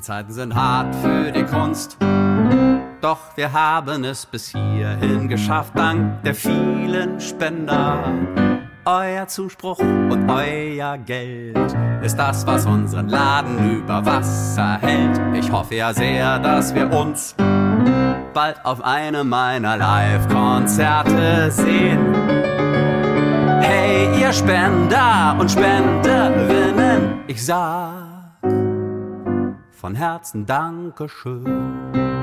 Zeiten sind hart für die Kunst. Doch wir haben es bis hierhin geschafft, dank der vielen Spender. Euer Zuspruch und euer Geld ist das, was unseren Laden über Wasser hält. Ich hoffe ja sehr, dass wir uns bald auf einem meiner Live-Konzerte sehen. Hey, ihr Spender und Spenderinnen, ich sag von Herzen Dankeschön.